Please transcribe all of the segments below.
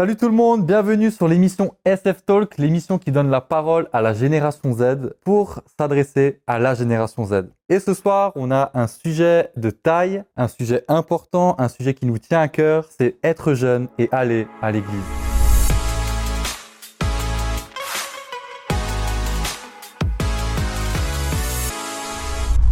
Salut tout le monde, bienvenue sur l'émission SF Talk, l'émission qui donne la parole à la génération Z pour s'adresser à la génération Z. Et ce soir, on a un sujet de taille, un sujet important, un sujet qui nous tient à cœur, c'est être jeune et aller à l'église.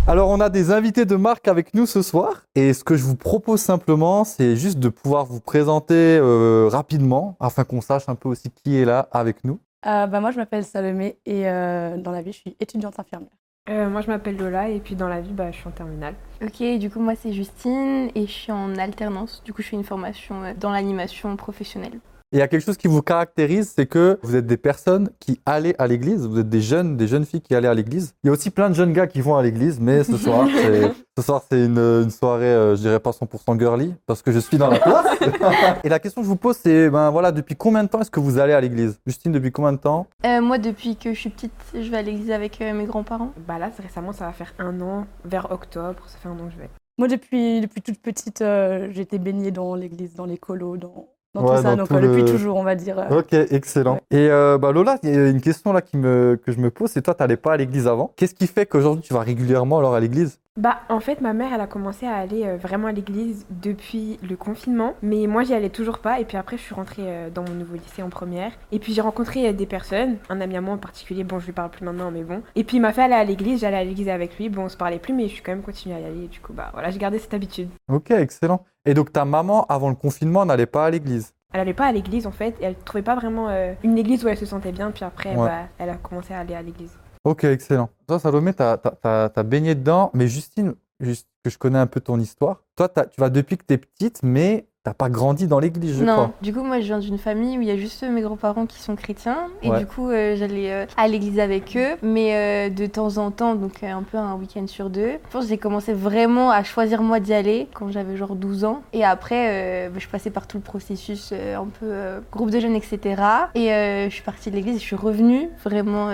Alors, on a des invités de marque avec nous ce soir. Et ce que je vous propose simplement, c'est juste de pouvoir vous présenter euh, rapidement, afin qu'on sache un peu aussi qui est là avec nous. Euh, bah, moi, je m'appelle Salomé et euh, dans la vie, je suis étudiante infirmière. Euh, moi, je m'appelle Lola et puis dans la vie, bah, je suis en terminale. Ok, du coup, moi, c'est Justine et je suis en alternance. Du coup, je fais une formation dans l'animation professionnelle. Et il y a quelque chose qui vous caractérise, c'est que vous êtes des personnes qui allaient à l'église. Vous êtes des jeunes, des jeunes filles qui allaient à l'église. Il y a aussi plein de jeunes gars qui vont à l'église, mais ce soir, c'est, ce soir, c'est une, une soirée, euh, je dirais pas 100% girly, parce que je suis dans la place. Et la question que je vous pose, c'est, ben voilà, depuis combien de temps est-ce que vous allez à l'église? Justine, depuis combien de temps? Euh, moi, depuis que je suis petite, je vais à l'église avec euh, mes grands-parents. Bah là, c'est récemment, ça va faire un an, vers octobre, ça fait un an que je vais. Moi, depuis, depuis toute petite, euh, j'ai été baignée dans l'église, dans les colos, dans, dans Ouais, tout ça. dans Donc, tout depuis toujours, on va dire. Ok, excellent. Et euh, bah Lola, il y a une question là qui me, que je me pose, c'est toi, t'allais pas à l'église avant. Qu'est-ce qui fait qu'aujourd'hui tu vas régulièrement alors à l'église? Bah, en fait, ma mère, elle a commencé à aller euh, vraiment à l'église depuis le confinement, mais moi, j'y allais toujours pas. Et puis après, je suis rentrée euh, dans mon nouveau lycée en première. Et puis, j'ai rencontré euh, des personnes, un ami à moi en particulier, bon, je lui parle plus maintenant, mais bon. Et puis, il m'a fait aller à l'église, j'allais à l'église avec lui. Bon, on se parlait plus, mais je suis quand même continuée à y aller. Et du coup, bah voilà, j'ai gardé cette habitude. Ok, excellent. Et donc ta maman, avant le confinement, n'allait pas à l'église? Elle allait pas à l'église en fait, et elle trouvait pas vraiment une église où elle se sentait bien. Puis après, Ouais. bah, elle a commencé à aller à l'église. Ok, excellent. Toi, Salomé, t'as t'as- t'as- t'as baigné dedans, mais Justine, juste que je connais un peu ton histoire, toi, tu vas depuis que t'es petite, mais t'as pas grandi dans l'église, je non, crois. du coup, moi, je viens d'une famille où il y a juste mes grands-parents qui sont chrétiens. Et Ouais. du coup, euh, j'allais euh, à l'église avec eux, mais euh, de temps en temps, donc un peu un week-end sur deux. Je pense que j'ai commencé vraiment à choisir moi d'y aller quand j'avais genre 12 ans. Et après, bah, je passais par tout le processus, un peu groupe de jeunes, etc. Et je suis partie de l'église et je suis revenue vraiment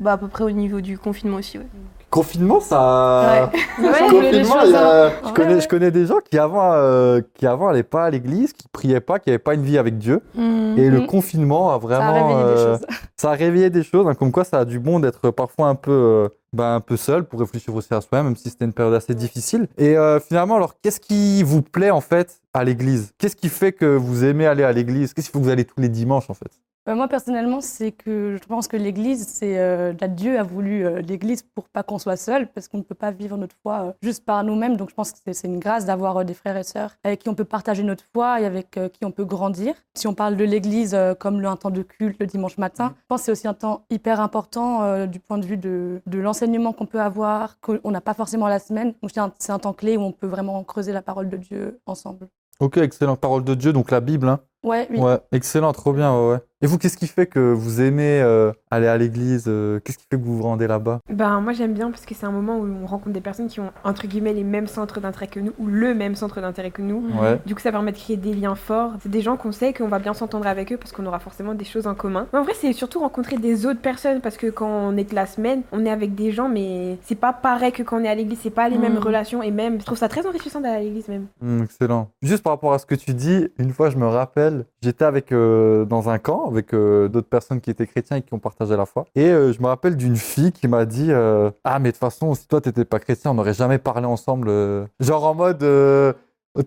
bah, à peu près au niveau du confinement aussi. ouais. Confinement, ça. Ouais. Confinement, il y a- hein. je, connais, ouais. je connais des gens qui avant, euh, qui avant allaient pas à l'église, qui priaient pas, qui n'avaient pas une vie avec Dieu. Mhm. Et le Mhm. confinement a Ça a vraiment. réveillé des euh, choses. ça a réveillé des choses, hein, comme quoi ça a du bon d'être parfois un peu, euh, ben, un peu seul pour réfléchir aussi à soi-même, même si c'était une période assez difficile. Et euh, finalement, alors, qu'est-ce qui vous plaît en fait à l'église? Qu'est-ce qui fait que vous aimez aller à l'église? Qu'est-ce qu'il faut que vous allez tous les dimanches en fait? Bah, moi, personnellement, c'est que je pense que l'Église, c'est euh, Dieu a voulu euh, l'Église pour pas qu'on soit seul, parce qu'on ne peut pas vivre notre foi euh, juste par nous-mêmes. Donc, je pense que c'est- une grâce d'avoir des frères et sœurs avec qui on peut partager notre foi et avec qui on peut grandir. Si on parle de l'Église comme le, un temps de culte le dimanche matin, je pense que c'est aussi un temps hyper important du point de vue de, de l'enseignement qu'on peut avoir, qu'on n'a pas forcément la semaine. Donc, c'est un, temps clé où on peut vraiment creuser la parole de Dieu ensemble. Ok, excellent. Parole de Dieu, donc la Bible. Hein. Ouais, oui. Ouais, excellent, trop bien. Ouais, ouais. Et vous, qu'est-ce qui fait que vous aimez euh, aller à l'église euh, Qu'est-ce qui fait que vous vous rendez là-bas? Ben, moi j'aime bien parce que c'est un moment où on rencontre des personnes qui ont entre guillemets les mêmes centres d'intérêt que nous ou le même centre d'intérêt que nous. Ouais. Du coup, ça permet de créer des liens forts. C'est des gens qu'on sait qu'on va bien s'entendre avec eux parce qu'on aura forcément des choses en commun. Mais en vrai, c'est surtout rencontrer des autres personnes parce que quand on est de la semaine, on est avec des gens, mais c'est pas pareil que quand on est à l'église. C'est pas les mêmes relations et même, je trouve ça très enrichissant d'aller à l'église même. Hmm, excellent. Juste par rapport à ce que tu dis, une fois, je me rappelle, j'étais avec euh, dans un camp avec euh, d'autres personnes qui étaient chrétiens et qui ont partagé la foi. Et euh, je me rappelle d'une fille qui m'a dit euh, Ah, mais de toute façon, si toi t'étais pas chrétien, on n'aurait jamais parlé ensemble. euh. Genre en mode euh,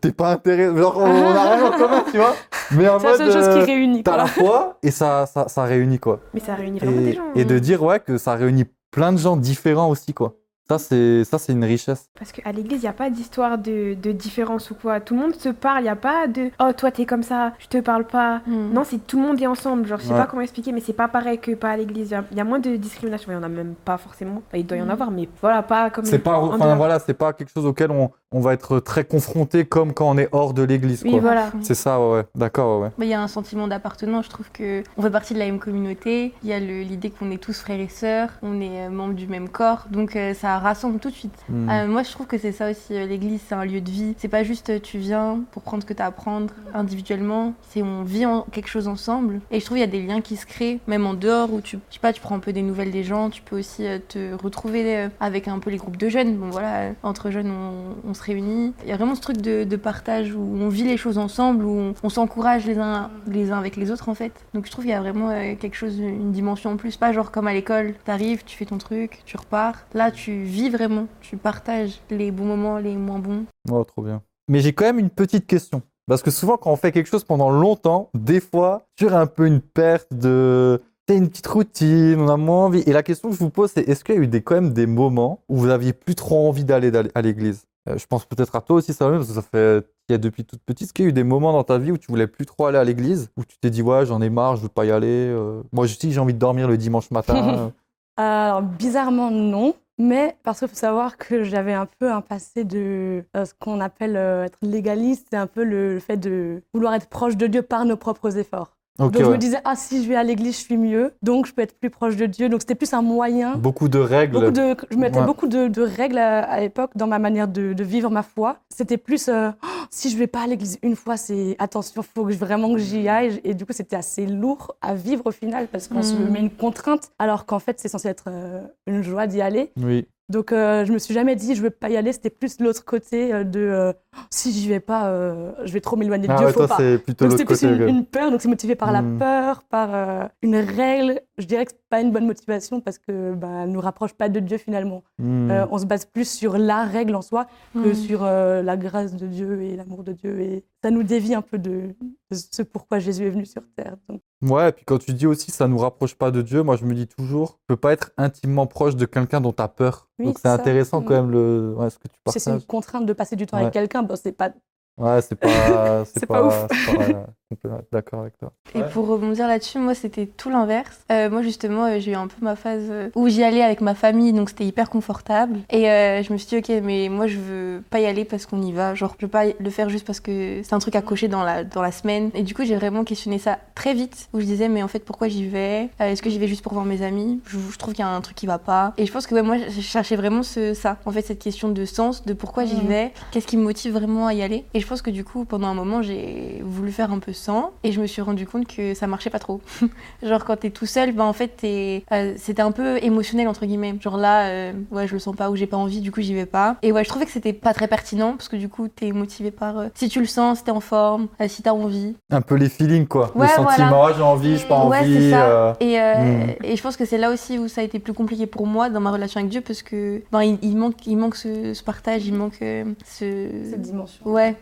T'es pas intéressé. Genre, on a rien en commun, tu vois. Mais en C'est la mode. seule chose qui réunit. T'as la foi et ça, ça, ça réunit quoi. Mais ça réunit vraiment des Et, gens. et hein. de dire ouais que ça réunit plein de gens différents aussi quoi. Ça c'est ça c'est une richesse. Parce qu'à l'église, il n'y a pas d'histoire de, de différence ou quoi. Tout le monde se parle, il n'y a pas de Oh, toi, t'es comme ça, je te parle pas. Mhm. Non, c'est tout le monde est ensemble. Genre, je sais Ouais. pas comment expliquer, mais c'est pas pareil que pas à l'église. Il y a- moins de discrimination. Il y en a même pas forcément. Enfin, il doit y en Mhm. avoir, mais voilà, pas comme. C'est pas en enfin voilà c'est pas quelque chose auquel on, on va être très confronté comme quand on est hors de l'église Oui, quoi. voilà. C'est ça ouais, ouais. d'accord ouais. ouais. Bah, Il y a un sentiment d'appartenance, je trouve que on fait partie de la même communauté, il y a le- l'idée qu'on est tous frères et sœurs, on est euh, membres du même corps, donc euh, ça rassemble tout de suite. Hmm. Euh, moi je trouve que c'est ça aussi, euh, l'église c'est un lieu de vie, c'est pas juste euh, tu viens pour prendre ce que tu as à prendre individuellement, c'est on vit en- quelque chose ensemble, et je trouve il y a des liens qui se créent, même en dehors, où tu, je sais pas, tu prends un peu des nouvelles des gens, tu peux aussi te retrouver avec un peu les groupes de jeunes, bon voilà, entre jeunes on, on se réunit. Il y a vraiment ce truc de, de partage où on vit les choses ensemble, où on, on s'encourage les uns, les uns avec les autres en fait. Donc je trouve qu'il y a vraiment quelque chose, une dimension en plus. Pas genre comme à l'école, t'arrives, tu fais ton truc, tu repars. Là, tu vis vraiment, tu partages les bons moments, les moins bons. Oh, trop bien. Mais j'ai quand même une petite question. Parce que souvent, quand on fait quelque chose pendant longtemps, des fois, tu as un peu une perte de. C'est une petite routine, on a moins envie. Et la question que je vous pose, c'est est-ce qu'il y a eu des, quand même des moments où vous aviez plus trop envie d'aller à l'église? Euh, Je pense peut-être à toi aussi, ça parce que ça fait il y a depuis toute petite. Est-ce qu'il y a eu des moments dans ta vie où tu voulais plus trop aller à l'église? Où tu t'es dit, ouais, j'en ai marre, je veux pas y aller euh. Moi, je dis, j'ai envie de dormir le dimanche matin. Alors, bizarrement, non. Mais parce qu'il faut savoir que j'avais un peu un passé de euh, ce qu'on appelle euh, être légaliste, c'est un peu le, le fait de vouloir être proche de Dieu par nos propres efforts. Donc je ouais. me disais, ah si je vais à l'église, je suis mieux, donc je peux être plus proche de Dieu. Donc c'était plus un moyen. Beaucoup de règles. Beaucoup de, je mettais Ouais. beaucoup de, de règles à, à l'époque dans ma manière de, de vivre ma foi. C'était plus, euh, Oh, si je vais pas à l'église une fois, c'est attention, faut que vraiment que j'y aille. Et du coup, c'était assez lourd à vivre au final parce qu'on se Mm. met une contrainte, alors qu'en fait, c'est censé être euh, une joie d'y aller. Oui. Donc euh, je me suis jamais dit, je veux pas y aller. C'était plus l'autre côté euh, de, euh, Oh, si j'y vais pas, euh, je vais trop m'éloigner de Ah Dieu, ouais, faut toi, pas. c'est plutôt Donc l'autre plus côté. une, que- une peur, donc c'est motivé par la Hmm. peur, par euh, une règle. Je dirais que c'est pas une bonne motivation parce que bah, elle nous rapproche pas de Dieu finalement. Hmm. Euh, on se base plus sur la règle en soi que Mm. sur euh, la grâce de Dieu et l'amour de Dieu. Et ça nous dévie un peu de, de ce pourquoi Jésus est venu sur terre. Donc, Ouais, et puis quand tu dis aussi ça nous rapproche pas de Dieu, moi je me dis toujours, tu peux pas être intimement proche de quelqu'un dont tu as peur. Oui, Donc c'est intéressant quand Mm. même le ouais, ce que tu si c'est une partages. contrainte de passer du temps Ouais. avec quelqu'un, bon, c'est pas. Ouais, c'est pas c'est pas, pas ouf. pas- complètement d'accord avec toi. Et Ouais. pour rebondir là-dessus, moi c'était tout l'inverse. Euh, moi justement, euh, j'ai eu un peu ma phase euh, où j'y allais avec ma famille, donc c'était hyper confortable. Et euh, je me suis dit, ok, mais moi je veux pas y aller parce qu'on y va. Genre, je veux pas le faire juste parce que c'est un truc à cocher dans la, dans la semaine. Et du coup, j'ai vraiment questionné ça très vite, où je disais, mais en fait, pourquoi j'y vais? Euh, Est-ce que j'y vais juste pour voir mes amis? Je, je trouve qu'il y a un truc qui va pas. Et je pense que ouais, moi, je cherchais vraiment ce, ça, en fait, cette question de sens, de pourquoi j'y Mhm. vais, qu'est-ce qui me motive vraiment à y aller? Et je pense que du coup, pendant un moment, j'ai voulu faire un peu sans, et je me suis rendu compte que ça marchait pas trop. Genre quand t'es tout seul, bah en fait t'es, euh, c'était un peu émotionnel entre guillemets. Genre là, euh, ouais je le sens pas ou j'ai pas envie, du coup j'y vais pas. Et ouais je trouvais que c'était pas très pertinent parce que du coup t'es motivé par euh, si tu le sens, si t'es en forme, euh, si t'as envie. Un peu les feelings quoi, le Ouais, sentiment, voilà. ah, j'ai envie, j'ai pas Ouais, envie. c'est ça. euh, Et, Mm. et je pense que c'est là aussi où ça a été plus compliqué pour moi dans ma relation avec Dieu parce que ben, il, il manque, il manque ce, ce partage, il manque euh, ce. Cette dimension. Ouais.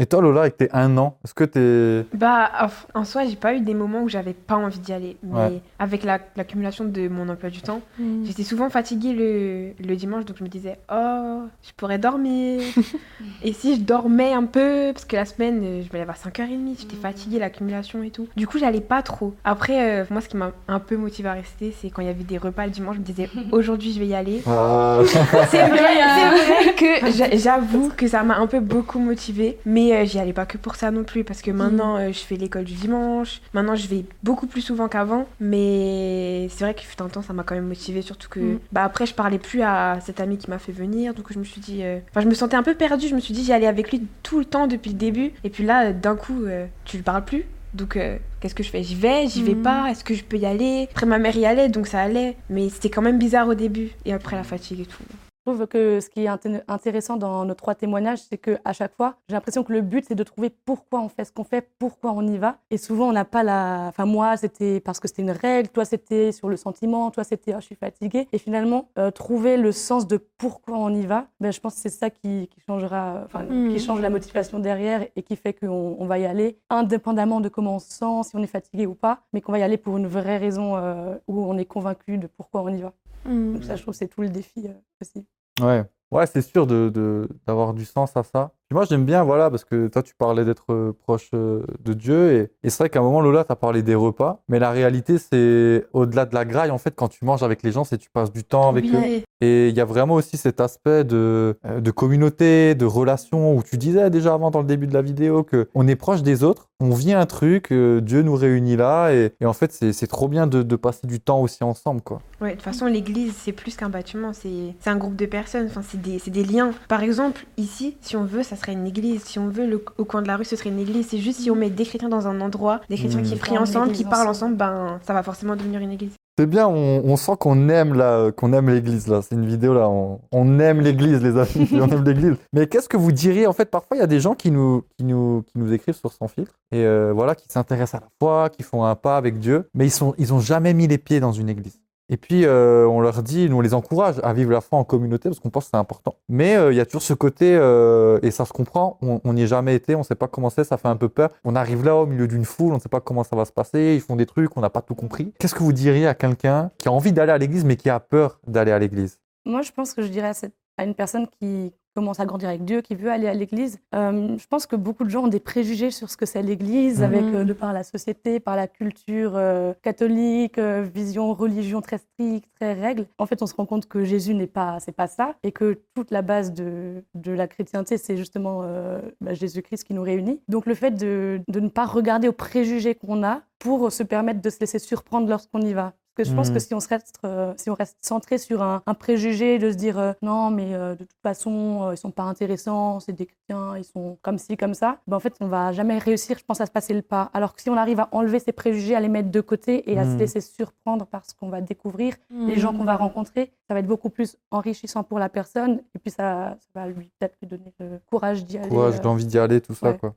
Et toi Lola, avec tes un an, est-ce que t'es Bah, en- soi, j'ai pas eu des moments où j'avais pas envie d'y aller. Mais Ouais. avec la- l'accumulation de mon emploi du temps, Mm. j'étais souvent fatiguée le, le dimanche, donc je me disais, oh, je pourrais dormir. et si je dormais un peu, parce que la semaine, euh, je me lève à 5h30, j'étais fatiguée, l'accumulation et tout. Du coup, j'allais pas trop. Après, euh, moi, ce qui m'a un peu motivée à rester, c'est quand il y avait des repas le dimanche, je me disais, aujourd'hui, je vais y aller. Ah, C'est vrai, c'est vrai que j'a- j'avoue que ça m'a un peu beaucoup motivée, mais euh, j'y allais pas que pour ça non plus, parce que maintenant euh, je fais l'école du dimanche, maintenant je vais beaucoup plus souvent qu'avant, mais c'est vrai que fut un temps ça m'a quand même motivée, surtout que Mm. bah après je parlais plus à cet ami qui m'a fait venir, donc je me suis dit, euh, enfin je me sentais un peu perdue, je me suis dit j'y allais avec lui tout le temps depuis le début, et puis là d'un coup tu lui parles plus. Donc, euh, qu'est-ce que je fais? J'y vais, j'y vais Mhm. pas, est-ce que je peux y aller? Après, ma mère y allait, donc ça allait. Mais c'était quand même bizarre au début. Et après, la fatigue et tout. Je trouve que ce qui est inté- intéressant dans nos trois témoignages, c'est qu'à chaque fois, j'ai l'impression que le but, c'est de trouver pourquoi on fait ce qu'on fait, pourquoi on y va. Et souvent, on n'a pas la. Enfin, moi, c'était parce que c'était une règle, toi, c'était sur le sentiment, toi, c'était oh, je suis fatiguée. Et finalement, euh, trouver le sens de pourquoi on y va, ben, je pense que c'est ça qui, qui changera, enfin, Mhm. qui change la motivation derrière et qui fait qu'on on va y aller, indépendamment de comment on se sent, si on est fatigué ou pas, mais qu'on va y aller pour une vraie raison euh, où on est convaincu de pourquoi on y va. Mm. Donc, ça, je trouve c'est tout le défi euh, aussi. Ouais, ouais, c'est sûr de, de- d'avoir du sens à ça. Puis moi, j'aime bien, voilà, parce que toi, tu parlais d'être euh, proche euh, de Dieu. Et, et c'est vrai qu'à un moment, Lola, tu as parlé des repas. Mais la réalité, c'est au-delà de la graille, en fait, quand tu manges avec les gens, c'est tu passes du temps avec eux. Oui. Et il y a vraiment aussi cet aspect de, de communauté, de relation, où tu disais déjà avant dans le début de la vidéo que on est proche des autres, on vit un truc, Dieu nous réunit là. Et, et en fait, c'est, c'est trop bien de, de passer du temps aussi ensemble, quoi. Ouais, de toute façon, l'église, c'est plus qu'un bâtiment, c'est c'est un groupe de personnes, enfin, c'est des, c'est des liens. Par exemple, ici, si on veut, ça serait une église. Si on veut, le- au coin de la rue, ce serait une église. C'est juste si on met des chrétiens dans un endroit, des chrétiens Mm. qui prient ensemble, qui parlent ensemble. ensemble, ben, ça va forcément devenir une église. C'est bien, on, on sent qu'on aime là, qu'on aime l'église là. C'est une vidéo là, on, on aime l'église les amis, on aime l'église. Mais qu'est-ce que vous diriez? En fait Parfois il y a des gens qui nous, qui nous, qui nous écrivent sur Sans filtre et euh, voilà, qui s'intéressent à la foi, qui font un pas avec Dieu, mais ils sont, ils ont jamais mis les pieds dans une église. Et puis euh, on leur dit, nous on les encourage à vivre la foi en communauté parce qu'on pense que c'est important. Mais euh, il y a toujours ce côté euh, et ça se comprend. On n'y est jamais été, on sait pas comment c'est, ça fait un peu peur. On arrive là au milieu d'une foule, on ne sait pas comment ça va se passer. Ils font des trucs, on n'a pas tout compris. Qu'est-ce que vous diriez à quelqu'un qui a envie d'aller à l'église mais qui a peur d'aller à l'église? Moi, je pense que je dirais à une personne qui commence à grandir avec Dieu, qui veut aller à l'église, euh, je pense que beaucoup de gens ont des préjugés sur ce que c'est l'église, Mhm. avec euh, de par la société, par la culture euh, catholique, vision religion très stricte, très règle. En fait, on se rend compte que Jésus n'est pas, c'est pas ça, et que toute la base de, de la chrétienté, c'est justement bah, Jésus-Christ qui nous réunit. Donc le fait de, de ne pas regarder aux préjugés qu'on a pour se permettre de se laisser surprendre lorsqu'on y va. Parce que je pense que si on, se reste, euh, si on reste centré sur un, un préjugé, de se dire euh, non, mais euh, de toute façon, ils sont pas intéressants, c'est des chrétiens, ils sont comme ci, comme ça, ben, en fait, on va jamais réussir, je pense, à se passer le pas. Alors que si on arrive à enlever ces préjugés, à les mettre de côté et à se Mhm. laisser surprendre par ce qu'on va découvrir, les gens qu'on va rencontrer, ça va être beaucoup plus enrichissant pour la personne et puis ça, ça va lui peut-être lui donner le courage d'y aller. Courage, l'envie d'y aller, tout ça ouais. quoi.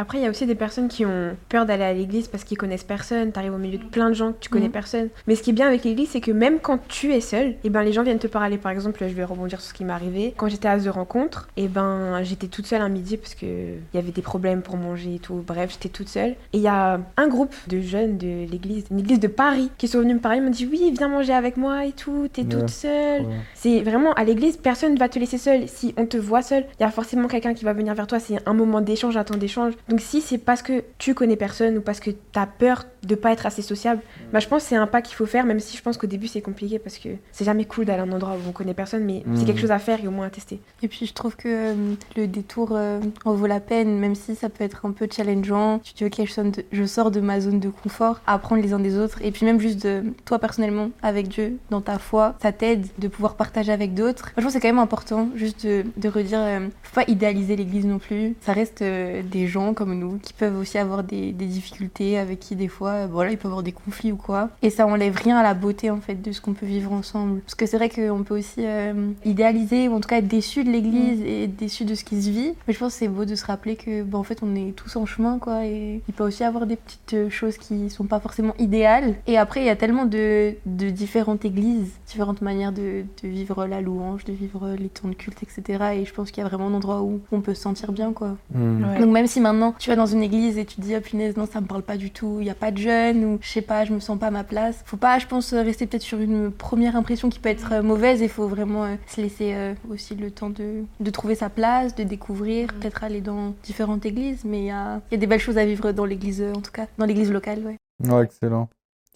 Après, il y a aussi des personnes qui ont peur d'aller à l'église parce qu'ils connaissent personne. T'arrives au milieu de plein de gens que tu connais Mhm. personne. Mais ce qui est bien avec l'église, c'est que même quand tu es seul, et ben les gens viennent te parler. Par exemple, je vais rebondir sur ce qui m'est arrivé. Quand j'étais à The Rencontre, et ben j'étais toute seule un midi parce que il y avait des problèmes pour manger et tout. Bref, j'étais toute seule. Et il y a un groupe de jeunes de l'église, une église de Paris, qui sont venus me parler. Ils m'ont dit oui, viens manger avec moi et tout. T'es toute seule. Ouais. C'est vraiment à l'église, personne ne va te laisser seule. Si on te voit seule, il y a forcément quelqu'un qui va venir vers toi. C'est un moment d'échange, un temps d'échange. Donc si c'est parce que tu connais personne ou parce que tu as peur de pas être assez sociable, bah, je pense que c'est un pas qu'il faut faire, même si je pense qu'au début c'est compliqué parce que c'est jamais cool d'aller à un endroit où on connaît personne, mais c'est quelque chose à faire et au moins à tester. Et puis je trouve que euh, le détour euh, en vaut la peine, même si ça peut être un peu challengeant. Tu te dis, ok, je, sonne de- je sors de ma zone de confort, à apprendre les uns des autres. Et puis même juste de toi personnellement, avec Dieu, dans ta foi, ça t'aide de pouvoir partager avec d'autres. Franchement, c'est quand même important juste de, de redire, euh, faut pas idéaliser l'église non plus. Ça reste euh, des gens comme nous qui peuvent aussi avoir des, des difficultés, avec qui des fois, voilà, il peut y avoir des conflits ou quoi. Et ça enlève rien à la beauté en fait de ce qu'on peut vivre ensemble. Parce que c'est vrai qu'on peut aussi euh, idéaliser ou en tout cas être déçu de l'église et être déçu de ce qui se vit. Mais je pense que c'est beau de se rappeler que bah, en fait on est tous en chemin quoi et il peut aussi y avoir des petites euh, choses qui sont pas forcément idéales. Et après il y a tellement de, de différentes églises, différentes manières de, de vivre la louange, de vivre les temps de culte, etc. Et je pense qu'il y a vraiment un endroit où on peut se sentir bien quoi. Ouais. Donc même si maintenant tu vas dans une église et tu te dis oh punaise non ça me parle pas du tout, il y a pas de jeunes ou je sais pas je me sens pas à ma place. Faut pas je pense rester peut-être sur une première impression qui peut être euh, mauvaise et faut vraiment euh, se laisser euh, aussi le temps de, de trouver sa place, de découvrir, peut-être aller dans différentes églises mais il y a, il y a des belles choses à vivre dans l'église euh, en tout cas, dans l'église locale ouais. Ouais, excellent.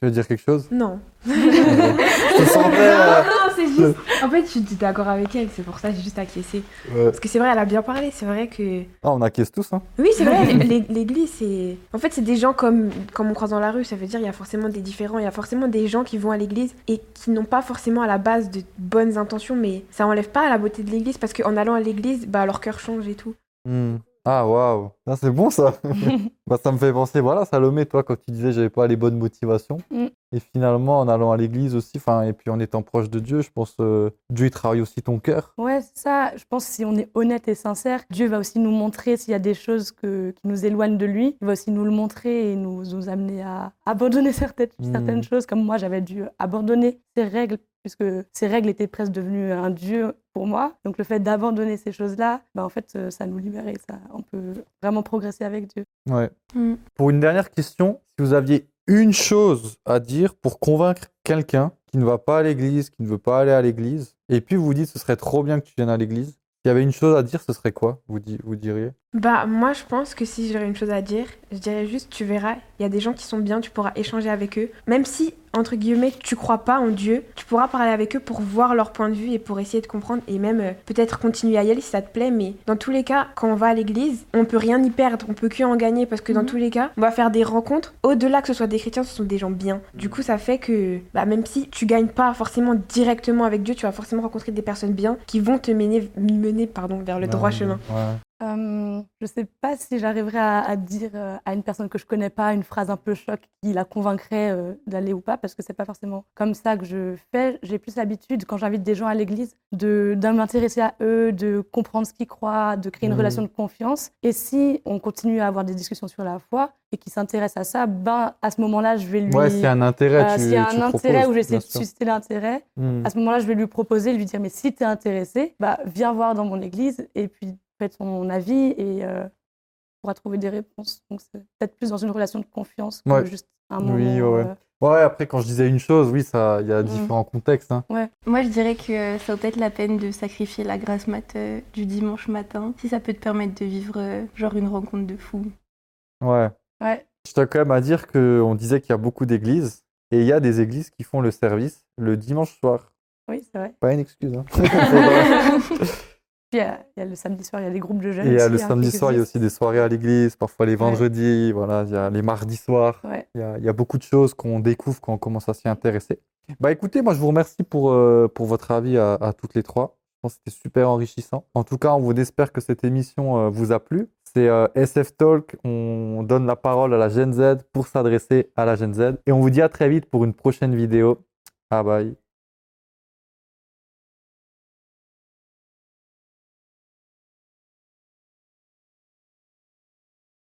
Tu veux dire quelque chose? Non. Je te sentais. euh, non, c'est juste. En fait, je suis d'accord avec elle, c'est pour ça que j'ai juste acquiescé. ouais. Parce que c'est vrai, elle a bien parlé, c'est vrai que. Ah, on acquiesce tous, hein. Oui, c'est vrai, l'é- l'église, c'est. En fait, c'est des gens comme, comme on croise dans la rue, ça veut dire il y a forcément des différents, il y a forcément des gens qui vont à l'église et qui n'ont pas forcément à la base de bonnes intentions, mais ça enlève pas la beauté de l'église parce qu'en allant à l'église, bah, leur cœur change et tout. Hmm. Ah, waouh. Ah, c'est bon, ça. bah, ça me fait penser, voilà, Salomé, toi, quand tu disais j'avais pas les bonnes motivations. Mm. Et finalement, en allant à l'église aussi, enfin, et puis en étant proche de Dieu, je pense euh, Dieu, il travaille aussi ton cœur. Ouais, ça. Je pense que si on est honnête et sincère, Dieu va aussi nous montrer s'il y a des choses que- qui nous éloignent de lui. Il va aussi nous le montrer et nous, nous amener à abandonner certaines, Mm. certaines choses. Comme moi, j'avais dû abandonner ces règles, puisque ces règles étaient presque devenues un Dieu pour moi. Donc le fait d'abandonner ces choses-là, bah, en fait, euh, ça nous libère et ça, on peut vraiment progresser avec Dieu. Ouais. Mm. Pour une dernière question, si vous aviez une chose à dire pour convaincre quelqu'un qui ne va pas à l'église, qui ne veut pas aller à l'église, et puis vous dites ce serait trop bien que tu viennes à l'église, s'il y avait une chose à dire, ce serait quoi, vous, di- vous diriez? Bah, moi, je pense que si j'aurais une chose à dire, je dirais juste, tu verras, il y a des gens qui sont bien, tu pourras échanger avec eux. Même si, entre guillemets, tu crois pas en Dieu, tu pourras parler avec eux pour voir leur point de vue et pour essayer de comprendre et même euh, peut-être continuer à y aller si ça te plaît. Mais dans tous les cas, quand on va à l'église, on peut rien y perdre, on peut que en gagner parce que dans Mhm. tous les cas, on va faire des rencontres. Au-delà que ce soit des chrétiens, ce sont des gens bien. Du coup, ça fait que, bah, même si tu gagnes pas forcément directement avec Dieu, tu vas forcément rencontrer des personnes bien qui vont te mener, mener pardon, vers le droit Ouais, chemin. ouais. Euh, je sais pas si j'arriverai à, à dire euh, à une personne que je connais pas une phrase un peu choc qui la convaincrait euh, d'aller ou pas, parce que c'est pas forcément comme ça que je fais. J'ai plus l'habitude, quand j'invite des gens à l'église, de, de m'intéresser à eux, de comprendre ce qu'ils croient, de créer une Mhm. relation de confiance. Et si on continue à avoir des discussions sur la foi et qu'ils s'intéressent à ça, ben à ce moment-là, je vais lui. Ouais, a un intérêt, s'il y a un intérêt où j'essaie de susciter l'intérêt, Hmm. à ce moment-là, je vais lui proposer, lui dire, mais si tu es intéressé, bah, viens voir dans mon église et puis fais ton avis et euh, tu pourras trouver des réponses. Donc, c'est peut-être plus dans une relation de confiance que Ouais. juste un moment. Oui, ouais, ouais. euh, Ouais, après, quand je disais une chose, oui, ça, il y a Mm. différents contextes. hein. Moi, je dirais que ça vaut peut-être la peine de sacrifier la grasse mat euh, du dimanche matin, si ça peut te permettre de vivre euh, genre une rencontre de fou. Ouais. ouais. Je tiens quand même à dire qu'on disait qu'il y a beaucoup d'églises, et il y a des églises qui font le service le dimanche soir. Oui, c'est vrai. Pas une excuse. Hein. Il y, a, il y a le samedi soir, il y a des groupes de jeunes. Et il y a le hein, samedi soir, il y a aussi des soirées à l'église, parfois les vendredis, voilà, il y a les mardis soirs. Ouais. Il y a, il y a beaucoup de choses qu'on découvre quand on commence à s'y intéresser. Bah écoutez, moi je vous remercie pour, euh, pour votre avis à, à toutes les trois. Je pense que c'était super enrichissant. En tout cas, on vous espère que cette émission euh, vous a plu. C'est euh, SF Talk. On donne la parole à la Gen Z pour s'adresser à la Gen Z. Et on vous dit à très vite pour une prochaine vidéo. Bye bye.